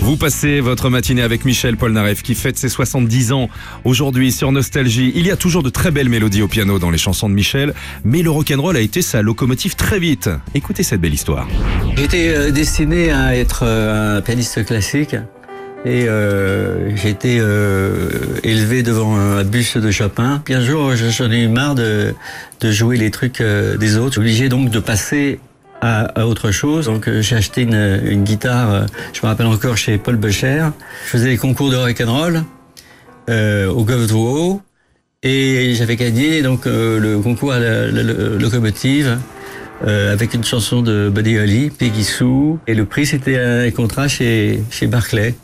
Vous passez votre matinée avec Michel Polnareff qui fête ses 70 ans aujourd'hui sur Nostalgie. Il y a toujours de très belles mélodies au piano dans les chansons de Michel, mais le rock'n'roll a été sa locomotive très vite. Écoutez cette belle histoire. J'étais euh, destiné à être euh, un pianiste classique et euh, j'ai été euh, élevé devant un buste de Chopin. Puis un jour, je- j'en ai eu marre de, de jouer les trucs des autres. Obligé donc de passer à, autre chose. Donc euh, j'ai acheté une, guitare, euh, je me rappelle encore chez Paul Becher. Je faisais les concours de rock'n'roll euh, au Gov. Et j'avais gagné donc le concours à la, locomotive avec une chanson de Buddy Holly, Peggy Sue. Et le prix, c'était un contrat chez, chez Barclay,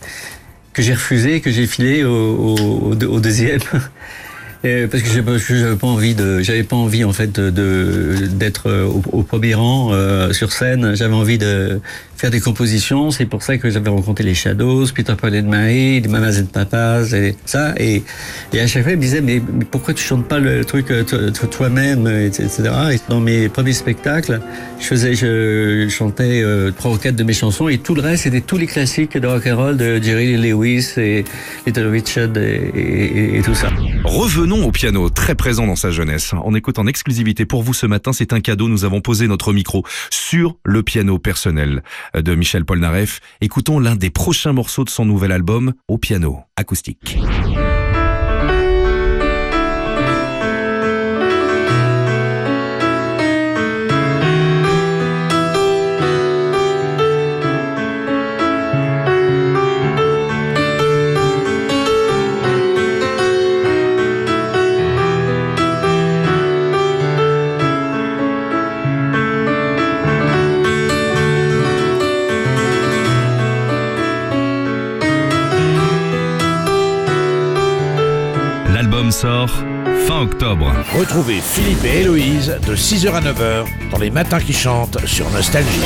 que j'ai refusé, que j'ai filé au deuxième. Euh, parce que j'avais pas- envie de, j'avais pas envie en fait de- d'être euh, au, premier rang euh, sur scène. J'avais envie de faire des compositions. C'est pour ça que j'avais rencontré les Shadows, Peter Paul and Mary, les Mamas and Papas et ça. Et, et à chaque fois, ils me disaient mais, mais pourquoi tu chantes pas le truc euh, to- to- toi-même, et- etc. Et dans mes premiers spectacles, je faisais, je chantais euh, trois ou de mes chansons et tout le reste c'était tous les classiques de rock and roll de Jerry Lewis et Little Richard et, et- et tout ça. Au piano, très présent dans sa jeunesse. On écoute en exclusivité pour vous ce matin, c'est un cadeau, nous avons posé notre micro sur le piano personnel de Michel Polnareff. Écoutons l'un des prochains morceaux de son nouvel album au piano acoustique. Sort fin octobre. Retrouvez Philippe et Héloïse de 6h à 9h dans les matins qui chantent sur Nostalgie.